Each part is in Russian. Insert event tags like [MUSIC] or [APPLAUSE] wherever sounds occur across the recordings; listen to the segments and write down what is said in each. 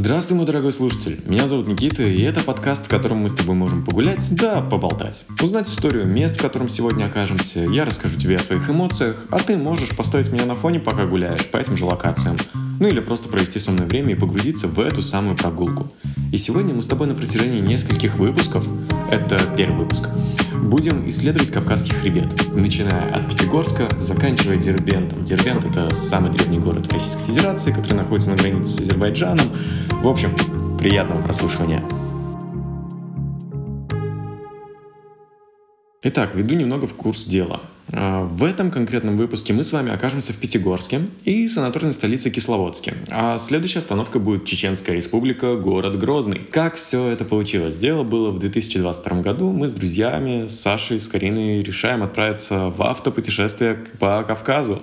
Здравствуй, мой дорогой слушатель. Меня зовут Никита, и это подкаст, в котором мы с тобой можем погулять, да поболтать. Узнать историю мест, в котором сегодня окажемся. Я расскажу тебе о своих эмоциях, а ты можешь поставить меня на фоне, пока гуляешь по этим же локациям. Ну или просто провести со мной время и погрузиться в эту самую прогулку. И сегодня мы с тобой на протяжении нескольких выпусков, это первый выпуск, будем исследовать Кавказский хребет, начиная от Пятигорска, заканчивая Дербентом. Дербент — это самый древний город Российской Федерации, который находится на границе с Азербайджаном. В общем, приятного прослушивания. Итак, веду немного в курс дела. А, в этом конкретном выпуске мы с вами окажемся в Пятигорске и санаторной столице Кисловодске. А следующая остановка будет Чеченская республика, город Грозный. Как все это получилось? Дело было в 2022 году. Мы с друзьями, с Сашей, с Кариной решаем отправиться в автопутешествие по Кавказу.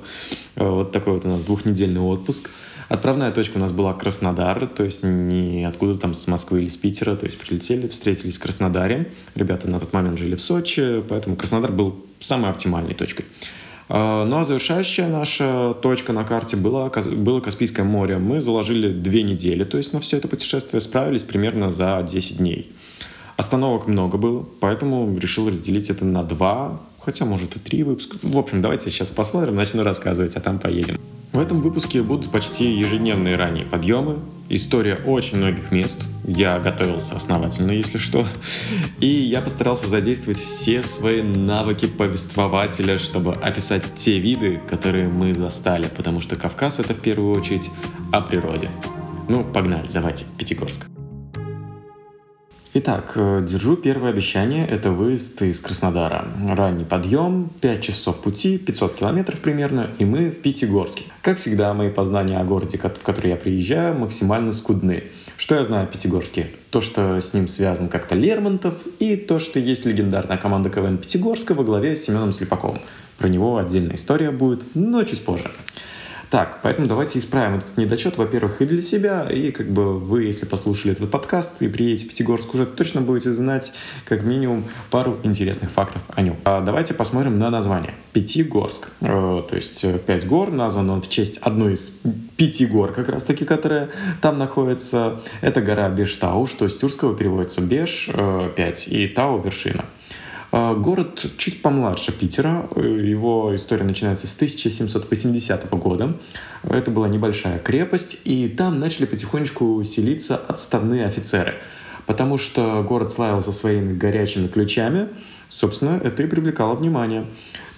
Вот такой вот у нас двухнедельный отпуск. Отправная точка у нас была Краснодар, то есть не откуда там с Москвы или с Питера, то есть прилетели, встретились в Краснодаре. Ребята на тот момент жили в Сочи, поэтому Краснодар был самой оптимальной точкой. А, ну а завершающая наша точка на карте была, было Каспийское море. Мы заложили две недели, то есть на все это путешествие справились примерно за 10 дней. Остановок много было, поэтому решил разделить это на два, хотя может и три выпуска. В общем, давайте сейчас посмотрим, начну рассказывать, а там поедем. В этом выпуске будут почти ежедневные ранние подъемы, история очень многих мест. Я готовился основательно, если что. И я постарался задействовать все свои навыки повествователя, чтобы описать те виды, которые мы застали, потому что Кавказ — это в первую очередь о природе. Ну, погнали, давайте, Пятигорск. Итак, э, держу первое обещание. Это выезд из Краснодара. Ранний подъем, 5 часов пути, 500 километров примерно, и мы в Пятигорске. Как всегда, мои познания о городе, в который я приезжаю, максимально скудны. Что я знаю о Пятигорске? То, что с ним связан как-то Лермонтов, и то, что есть легендарная команда КВН Пятигорска во главе с Семеном Слепаковым. Про него отдельная история будет, но чуть позже. Так, поэтому давайте исправим этот недочет, во-первых, и для себя, и как бы вы, если послушали этот подкаст и приедете в Пятигорск, уже точно будете знать как минимум пару интересных фактов о нем. А давайте посмотрим на название. Пятигорск. Э, то есть э, пять гор, назван он в честь одной из пяти гор, как раз таки, которая там находится. Это гора Бештау, что с тюркского переводится Беш, э, 5, и Тау — вершина. А, город чуть помладше Питера. Его история начинается с 1780 года. Это была небольшая крепость, и там начали потихонечку селиться отставные офицеры. Потому что город славился своими горячими ключами, собственно, это и привлекало внимание.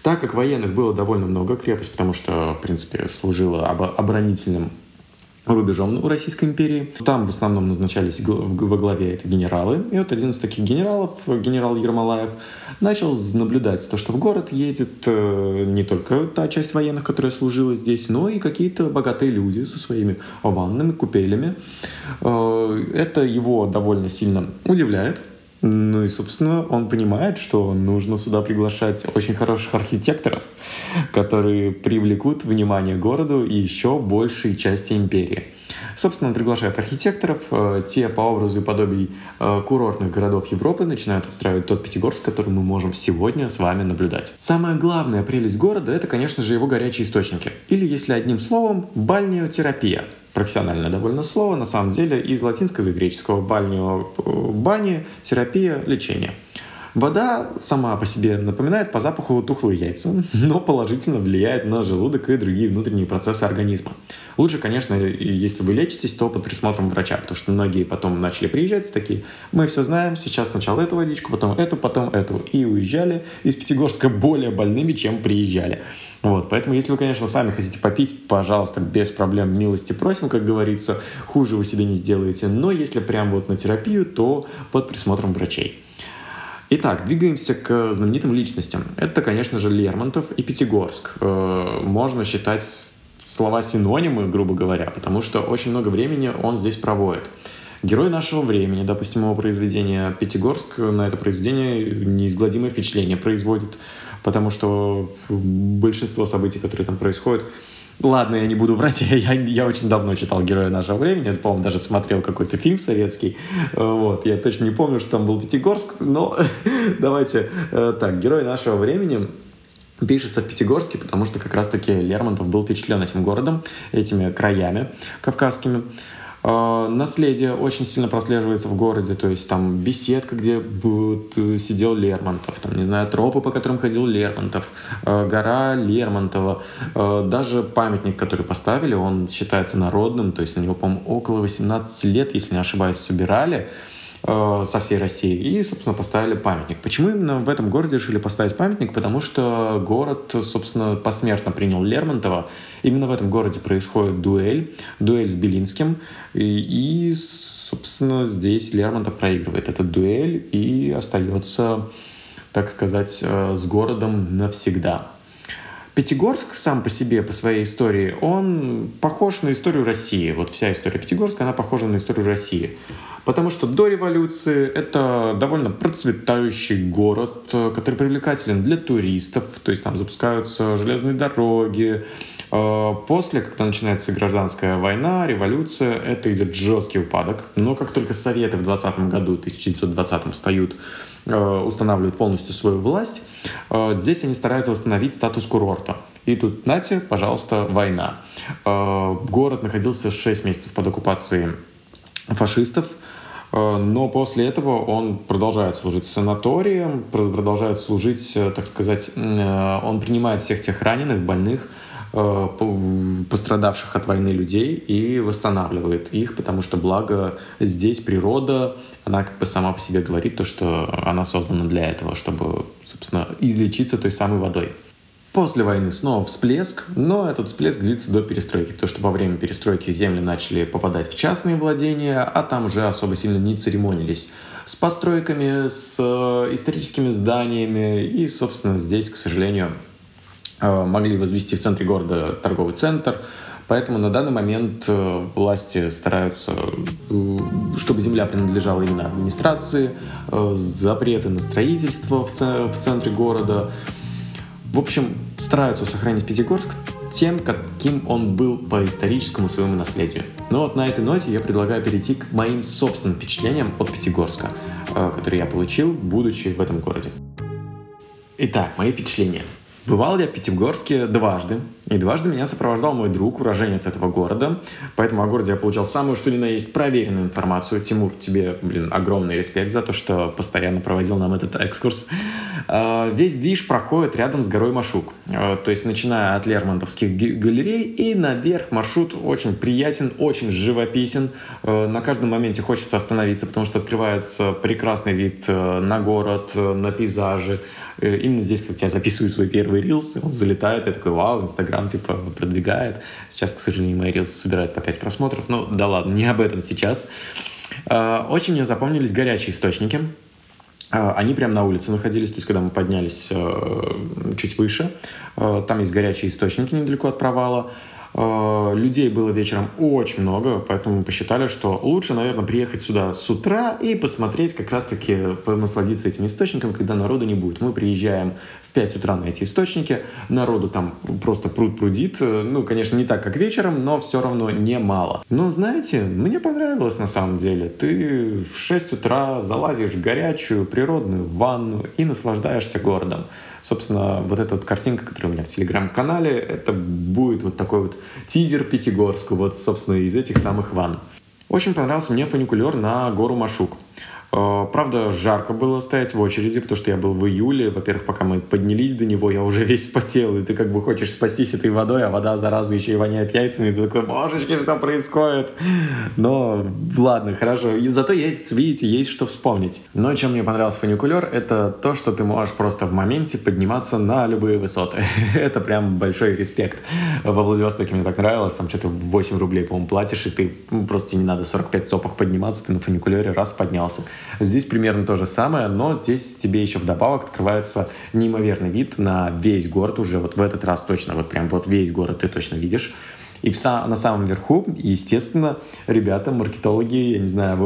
Так как военных было довольно много, крепость, потому что, в принципе, служила оборонительным рубежом у Российской империи. Там в основном назначались во главе это генералы. И вот один из таких генералов, генерал Ермолаев, начал наблюдать то, что в город едет э, не только та часть военных, которая служила здесь, но и какие-то богатые люди со своими ваннами, купелями. Э, это его довольно сильно удивляет. Ну и, собственно, он понимает, что нужно сюда приглашать очень хороших архитекторов, которые привлекут внимание городу и еще большей части империи. Собственно, он приглашает архитекторов, э, те по образу и подобию э, курортных городов Европы начинают отстраивать тот Пятигорск, который мы можем сегодня с вами наблюдать. Самая главная прелесть города — это, конечно же, его горячие источники. Или, если одним словом, бальнеотерапия профессиональное довольно слово, на самом деле из латинского и греческого бальнио, бани, терапия, лечение. Вода сама по себе напоминает по запаху тухлые яйца, [LAUGHS] но положительно влияет на желудок и другие внутренние процессы организма. Лучше, конечно, если вы лечитесь, то под присмотром врача, потому что многие потом начали приезжать такие, мы все знаем, сейчас сначала эту водичку, потом эту, потом эту, и уезжали из Пятигорска более больными, чем приезжали. Вот, поэтому, если вы, конечно, сами хотите попить, пожалуйста, без проблем, милости просим, как говорится, хуже вы себе не сделаете, но если прям вот на терапию, то под присмотром врачей. Итак, двигаемся к знаменитым личностям. Это, конечно же, Лермонтов и Пятигорск. Э, можно считать слова синонимы, грубо говоря, потому что очень много времени он здесь проводит. Герой нашего времени, допустим, его произведения Пятигорск на это произведение неизгладимое впечатление производит, потому что большинство событий, которые там происходят, Ладно, я не буду врать, [LAUGHS] я, я очень давно читал «Героя нашего времени», по-моему, даже смотрел какой-то фильм советский, вот, я точно не помню, что там был Пятигорск, но [LAUGHS] давайте э, так, «Герой нашего времени» пишется в Пятигорске, потому что как раз-таки Лермонтов был впечатлен этим городом, этими краями кавказскими. Э, наследие очень сильно прослеживается в городе, то есть там беседка, где сидел Лермонтов, там, не знаю, тропы, по которым ходил Лермонтов, э, гора Лермонтова, даже памятник, который поставили, он считается народным, то есть на него, по-моему, около 18 лет, если не ошибаюсь, собирали со всей России и, собственно, поставили памятник. Почему именно в этом городе решили поставить памятник? Потому что город, собственно, посмертно принял Лермонтова, Именно в этом городе происходит дуэль, дуэль с Белинским, и, и собственно, здесь Лермонтов проигрывает этот дуэль и остается, так сказать, э, с городом навсегда. Пятигорск сам по себе, по своей истории, он похож на историю России. Вот вся история Пятигорска, она похожа на историю России. Потому что до революции это довольно процветающий город, который привлекателен для туристов. То есть там запускаются железные дороги, Э, после, когда начинается гражданская война, революция, это идет жесткий упадок. Но как только Советы в 20 году, 1920 встают, устанавливают полностью свою власть, э, здесь они стараются восстановить статус курорта. И тут, знаете, пожалуйста, война. Город находился 6 месяцев под оккупацией фашистов, но после этого он продолжает служить санаторием, продолжает служить, так сказать, он принимает всех тех раненых, больных, Э, пострадавших от войны людей и восстанавливает их, потому что благо здесь природа, она как бы сама по себе говорит то, что она создана для этого, чтобы, собственно, излечиться той самой водой. После войны снова всплеск, но этот всплеск длится до перестройки, потому что во время перестройки земли начали попадать в частные владения, а там уже особо сильно не церемонились с постройками, с э, историческими зданиями, и, собственно, здесь, к сожалению, Э, могли возвести в центре города торговый центр. Поэтому на данный момент э, власти стараются, э, чтобы земля принадлежала именно администрации, запреты на строительство в центре города. В общем, стараются сохранить Пятигорск тем, каким он был по историческому своему наследию. Но вот на этой ноте я предлагаю перейти к моим собственным впечатлениям от Пятигорска, которые я получил, будучи в этом городе. Итак, мои впечатления – Бывал я в Пятигорске дважды, и дважды меня сопровождал мой друг, уроженец этого города, поэтому о городе я получал самую что ни на есть проверенную информацию. Тимур, тебе, блин, огромный респект за то, что постоянно проводил нам этот экскурс. А, весь движ проходит рядом с горой Машук, а, то есть начиная от Лермонтовских галерей и наверх маршрут очень приятен, очень живописен. А, на каждом моменте хочется остановиться, потому что открывается прекрасный вид на город, на пейзажи, именно здесь, кстати, я записываю свой первый рилс, он залетает, я такой, вау, Инстаграм, типа, продвигает. Сейчас, к сожалению, мои рилсы собирают по 5 просмотров, ну, да ладно, не об этом сейчас. А, очень мне запомнились горячие источники. А, они прямо на улице находились, то есть когда мы поднялись э, чуть выше, э, там есть горячие источники недалеко от провала. Э, людей было вечером очень много, поэтому мы посчитали, что лучше, наверное, приехать сюда с утра и посмотреть, как раз-таки насладиться этим источником, когда народу не будет. Мы приезжаем в 5 утра на эти источники, народу там просто пруд прудит. Ну, конечно, не так, как вечером, но все равно немало. Но, знаете, мне понравилось на самом деле. Ты в 6 утра залазишь в горячую природную ванну и наслаждаешься городом. Собственно, вот эта вот картинка, которая у меня в телеграм-канале, это будет вот такой вот тизер Пятигорску, вот, собственно, из этих самых ванн. Очень понравился мне фуникулер на гору Машук. Э, правда, жарко было стоять в очереди, потому что я был в июле. Во-первых, пока мы поднялись до него, я уже [LAUGHS] весь потел, и ты как бы хочешь спастись этой водой, а вода, зараза, еще и воняет яйцами, и ты такой, божечки, что происходит? Но ладно, хорошо. И зато есть, видите, есть что вспомнить. Но чем мне понравился фуникулер, это то, что ты можешь просто в моменте подниматься на любые высоты. [LAUGHS] это прям большой респект. Во Владивостоке мне так нравилось, там что-то 8 рублей, по-моему, платишь, и ты ну, просто не надо 45 сопах подниматься, ты на фуникулере раз поднялся. Здесь примерно то же самое, но здесь тебе еще вдобавок открывается неимоверный вид на весь город уже. Вот в этот раз точно, вот прям вот весь город ты точно видишь. И в, на самом верху, естественно, ребята, маркетологи, я не знаю,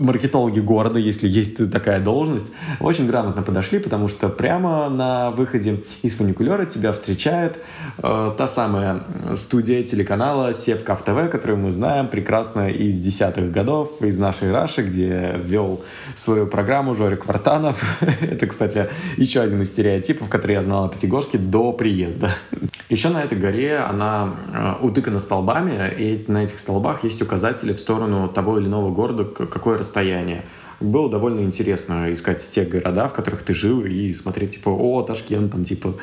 маркетологи города, если есть такая должность, очень грамотно подошли, потому что прямо на выходе из фуникулера тебя встречает э, та самая студия телеканала Севкав ТВ, которую мы знаем прекрасно из десятых годов, из нашей Раши, где вел свою программу Жорик Вартанов. [LAUGHS] Это, кстати, еще один из стереотипов, который я знал о Пятигорске до приезда. Еще на этой горе она э, утыкана столбами, и на этих столбах есть указатели в сторону того или иного города, какое расстояние было довольно интересно искать те города, в которых ты жил, и смотреть, типа, о, Ташкент, там, типа,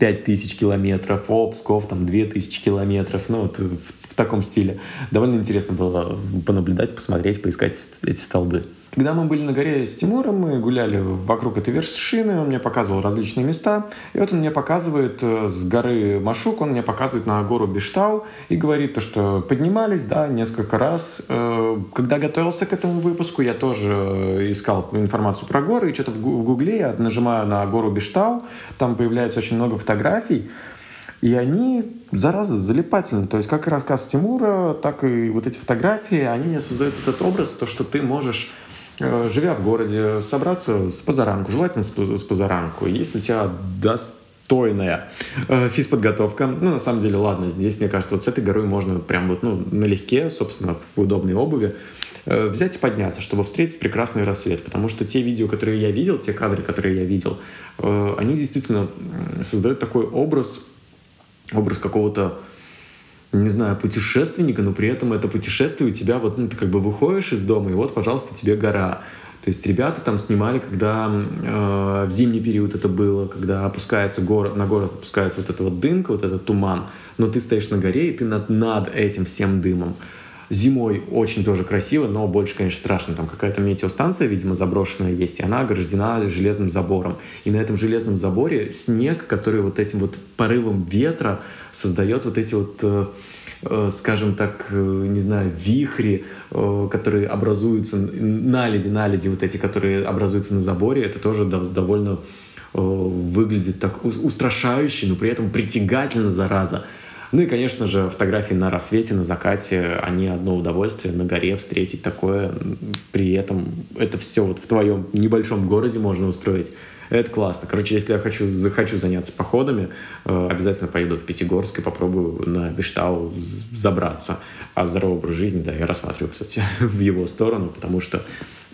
5000 э, километров, о, Псков, там, 2000 километров, ну, вот в, в таком стиле. Довольно интересно было понаблюдать, посмотреть, поискать эти столбы. Когда мы были на горе с Тимуром, мы гуляли вокруг этой вершины, он мне показывал различные места. И вот он мне показывает э, с горы Машук, он мне показывает на гору Биштау и говорит то, что поднимались, да, несколько раз. Э, когда готовился к этому выпуску, я тоже искал информацию про горы, и что-то в гугле я нажимаю на гору Биштау, там появляется очень много фотографий, и они, зараза, залипательны. То есть как и рассказ Тимура, так и вот эти фотографии, они мне создают этот образ, то, что ты можешь живя в городе, собраться с позаранку, желательно с позаранку. Если у тебя достойная э, физподготовка. Ну, на самом деле, ладно, здесь, мне кажется, вот с этой горой можно прям вот, ну, налегке, собственно, в удобной обуви э, взять и подняться, чтобы встретить прекрасный рассвет. Потому что те видео, которые я видел, те кадры, которые я видел, они действительно создают такой образ, образ какого-то не знаю, путешественника, но при этом это путешествие у тебя вот, ну, ты как бы выходишь из дома, и вот, пожалуйста, тебе гора. То есть ребята там снимали, когда э, в зимний период это было, когда опускается город, на город опускается вот эта вот дымка, вот этот туман, но ты стоишь на горе, и ты над, над этим всем дымом. Зимой очень тоже красиво, но больше, конечно, страшно. Там какая-то метеостанция, видимо, заброшенная есть, и она ограждена железным забором. И на этом железном заборе снег, который вот этим вот порывом ветра создает вот эти вот э, э, скажем так, э, не знаю, вихри, которые образуются, наледи, наледи вот эти, которые образуются на заборе, это тоже довольно выглядит так устрашающе, но при этом притягательно, зараза. Ну и, конечно же, фотографии на рассвете, на закате, они одно удовольствие на горе встретить такое. При этом это все вот в твоем небольшом городе можно устроить. Это классно. Короче, если я хочу, захочу заняться походами, э, обязательно поеду в Пятигорск и попробую на Бештау забраться. А здоровый образ жизни, да, я рассматриваю, кстати, [LAUGHS] в его сторону, потому что,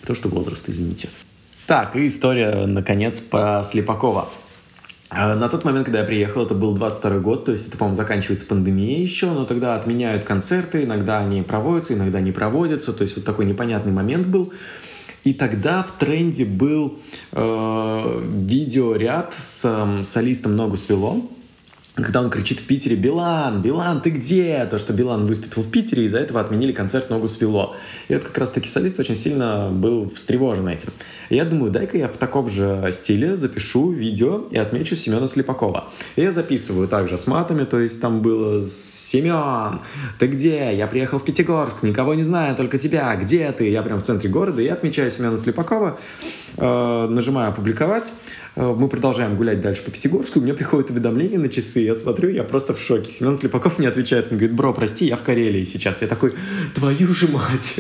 потому что возраст, извините. Так, и история, наконец, про Слепакова. А на тот момент, когда я приехал, это был 22 год, то есть это, по-моему, заканчивается пандемия еще, но тогда отменяют концерты, иногда они проводятся, иногда не проводятся, то есть вот такой непонятный момент был. И тогда в тренде был э, видеоряд с э, солистом «Ногу свело», когда он кричит в Питере «Билан! Билан, ты где?» То, что Билан выступил в Питере, из-за этого отменили концерт «Ногу свело». И вот как раз-таки солист очень сильно был встревожен этим. И я думаю, дай-ка я в таком же стиле запишу видео и отмечу Семена Слепакова. И я записываю также с матами, то есть там было «Семен, ты где? Я приехал в Пятигорск, никого не знаю, только тебя. Где ты?» Я прям в центре города и отмечаю Семена Слепакова, э, нажимаю «Опубликовать». Э, мы продолжаем гулять дальше по Пятигорску, мне приходит уведомление на часы, я смотрю, я просто в шоке. Семен Слепаков мне отвечает, он говорит, бро, прости, я в Карелии сейчас. Я такой, твою же мать,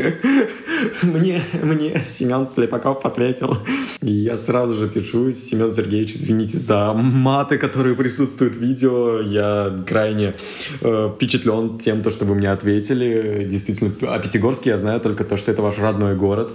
[LAUGHS] мне, мне Семен Слепаков ответил. И я сразу же пишу, Семен Сергеевич, извините за маты, которые присутствуют в видео, я крайне э, впечатлен тем, то, что вы мне ответили. Действительно, о Пятигорске я знаю только то, что это ваш родной город.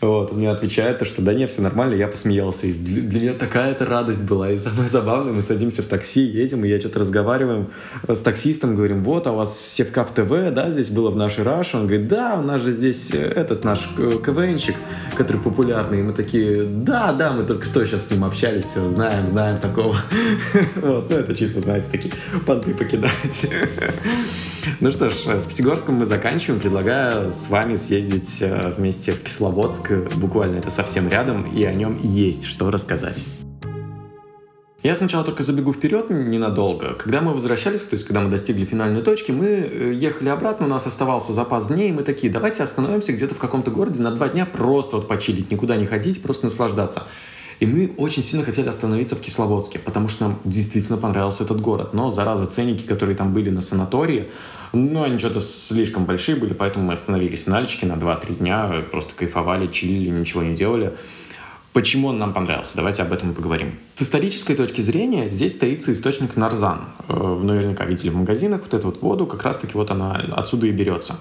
Вот, он мне отвечает, что да не, все нормально, я посмеялся. И для, для меня такая это радость была. И самое забавное, мы садимся в такси, едем, и я что-то разговариваем с таксистом, говорим, вот, а у вас Севкав ТВ, да, здесь было в нашей Раш. Он говорит, да, у нас же здесь э, этот наш КВНщик, который популярный. И мы такие, да, да, мы только что сейчас с ним общались, все, знаем, знаем такого. [LAUGHS] Вот, ну это чисто, знаете, такие понты покидать. [LAUGHS] Ну что ж, с Пятигорском мы заканчиваем. Предлагаю с вами съездить э, вместе в Кисловодск. Буквально это совсем рядом, и о нем есть что рассказать. Я сначала только забегу вперед ненадолго. Когда мы возвращались, то есть когда мы достигли финальной точки, мы э, ехали обратно, у нас оставался запас дней, и мы такие, давайте остановимся где-то в каком-то городе на два дня, просто вот почилить, никуда не ходить, просто наслаждаться. И мы очень сильно хотели остановиться в Кисловодске, потому что нам действительно понравился этот город. Но, зараза, ценники, которые там были на санатории, ну, они что-то слишком большие были, поэтому мы остановились на Альчике на 2-3 дня, просто кайфовали, чилили, ничего не делали. Почему он нам понравился? Давайте об этом поговорим. С исторической точки зрения здесь стоится источник Нарзан. Вы наверняка видели в магазинах вот эту вот воду, как раз-таки вот она отсюда и берется.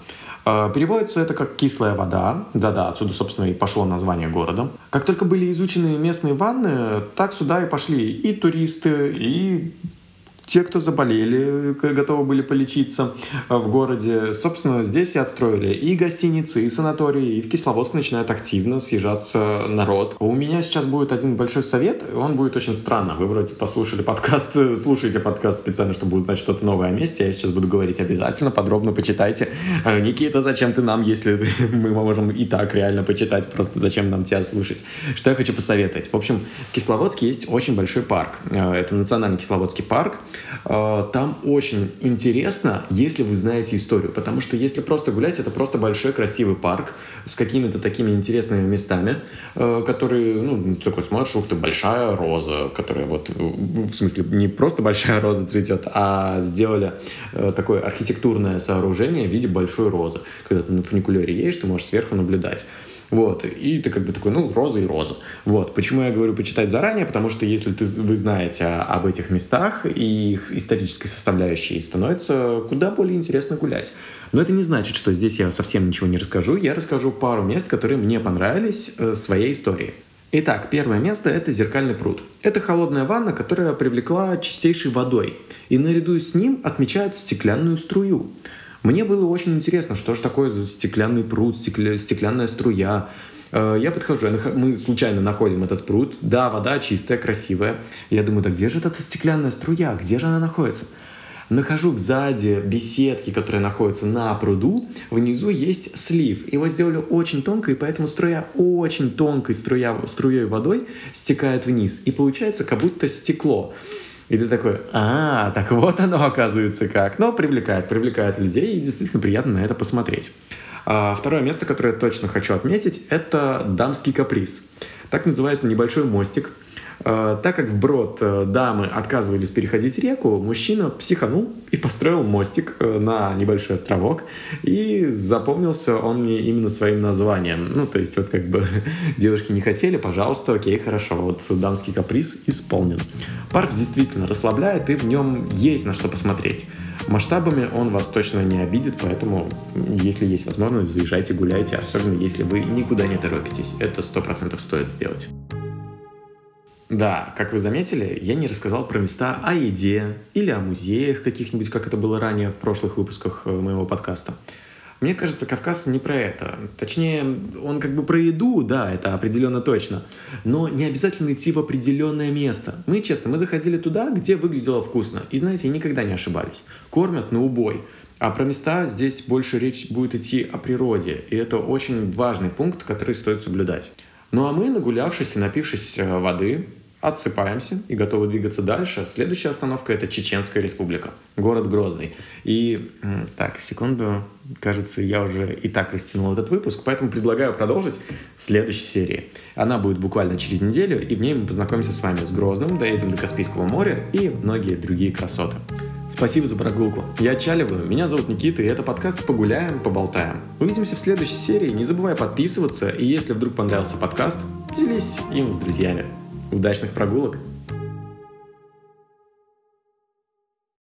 Э, переводится это как «кислая вода». Да-да, отсюда, собственно, и пошло название города. Как только были изучены местные ванны, так сюда и пошли и туристы, и те, кто заболели, готовы были полечиться э, в городе. Собственно, здесь и отстроили и гостиницы, и санатории, и в Кисловодск начинает активно съезжаться народ. У меня сейчас будет один большой совет, он будет очень странно. Вы вроде послушали подкаст, слушаете подкаст специально, чтобы узнать что-то новое о месте. Я сейчас буду говорить обязательно, подробно почитайте. Э, Никита, зачем ты нам, если [LAUGHS] мы можем и так реально почитать, просто зачем нам тебя слушать? Что я хочу посоветовать? В общем, в Кисловодске есть очень большой парк. Э, это национальный Кисловодский парк. Э, там очень интересно, если вы знаете историю, потому что если просто гулять, это просто большой красивый парк с какими-то такими интересными местами, э, которые, ну, такой смотришь, ух ты, большая роза, которая вот, в смысле, не просто большая роза цветет, а сделали э, такое архитектурное сооружение в виде большой розы. Когда ты на фуникулере едешь, ты можешь сверху наблюдать. Вот, и ты как бы такой, ну, роза и роза. Вот, почему я говорю почитать заранее, потому что если ты, вы знаете об этих местах и их исторической составляющей, становится куда более интересно гулять. Но это не значит, что здесь я совсем ничего не расскажу. Я расскажу пару мест, которые мне понравились э, своей историей. Итак, первое место – это зеркальный пруд. Это холодная ванна, которая привлекла чистейшей водой. И наряду с ним отмечают стеклянную струю. Мне было очень интересно, что же такое за стеклянный пруд, стекля... стеклянная струя. Э, я подхожу, мы случайно находим этот пруд. Да, вода чистая, красивая. Я думаю, да где же эта стеклянная струя? Где же она находится? Нахожу сзади беседки, которые находятся на пруду. Внизу есть слив. Его сделали очень тонко, и поэтому струя очень тонкой струя, струей водой стекает вниз. И получается как будто стекло. И ты такой, а, так вот оно оказывается как. Но привлекает, привлекает людей, и действительно приятно на это посмотреть. А второе место, которое я точно хочу отметить, это дамский каприз. Так называется небольшой мостик – так как вброд э, дамы отказывались переходить реку, мужчина психанул и построил мостик э, на небольшой островок. И запомнился он мне именно своим названием. Ну, то есть, вот как бы [LAUGHS] девушки не хотели, пожалуйста, окей, хорошо, вот дамский каприз исполнен. Парк действительно расслабляет, и в нем есть на что посмотреть. Масштабами он вас точно не обидит, поэтому, если есть возможность, заезжайте, гуляйте, особенно если вы никуда не торопитесь. Это сто процентов стоит сделать. Да, как вы заметили, я не рассказал про места о еде или о музеях каких-нибудь, как это было ранее в прошлых выпусках э, моего подкаста. Мне кажется, Кавказ не про это. Точнее, он как бы про еду, да, это определенно точно. Но не обязательно идти в определенное место. Мы, честно, мы заходили туда, где выглядело вкусно. И знаете, никогда не ошибались. Кормят на убой. А про места здесь больше речь будет идти о природе. И это очень важный пункт, который стоит соблюдать. Ну а мы, нагулявшись и напившись э, воды, отсыпаемся и готовы двигаться дальше. Следующая остановка это Чеченская республика, город Грозный. И так, секунду, кажется, я уже и так растянул этот выпуск, поэтому предлагаю продолжить в следующей серии. Она будет буквально через неделю, и в ней мы познакомимся с вами с Грозным, доедем до Каспийского моря и многие другие красоты. Спасибо за прогулку. Я Чаливаю, меня зовут Никита, и это подкаст «Погуляем, поболтаем». Увидимся в следующей серии. Не забывай подписываться, и если вдруг понравился подкаст, делись им с друзьями. Удачных прогулок!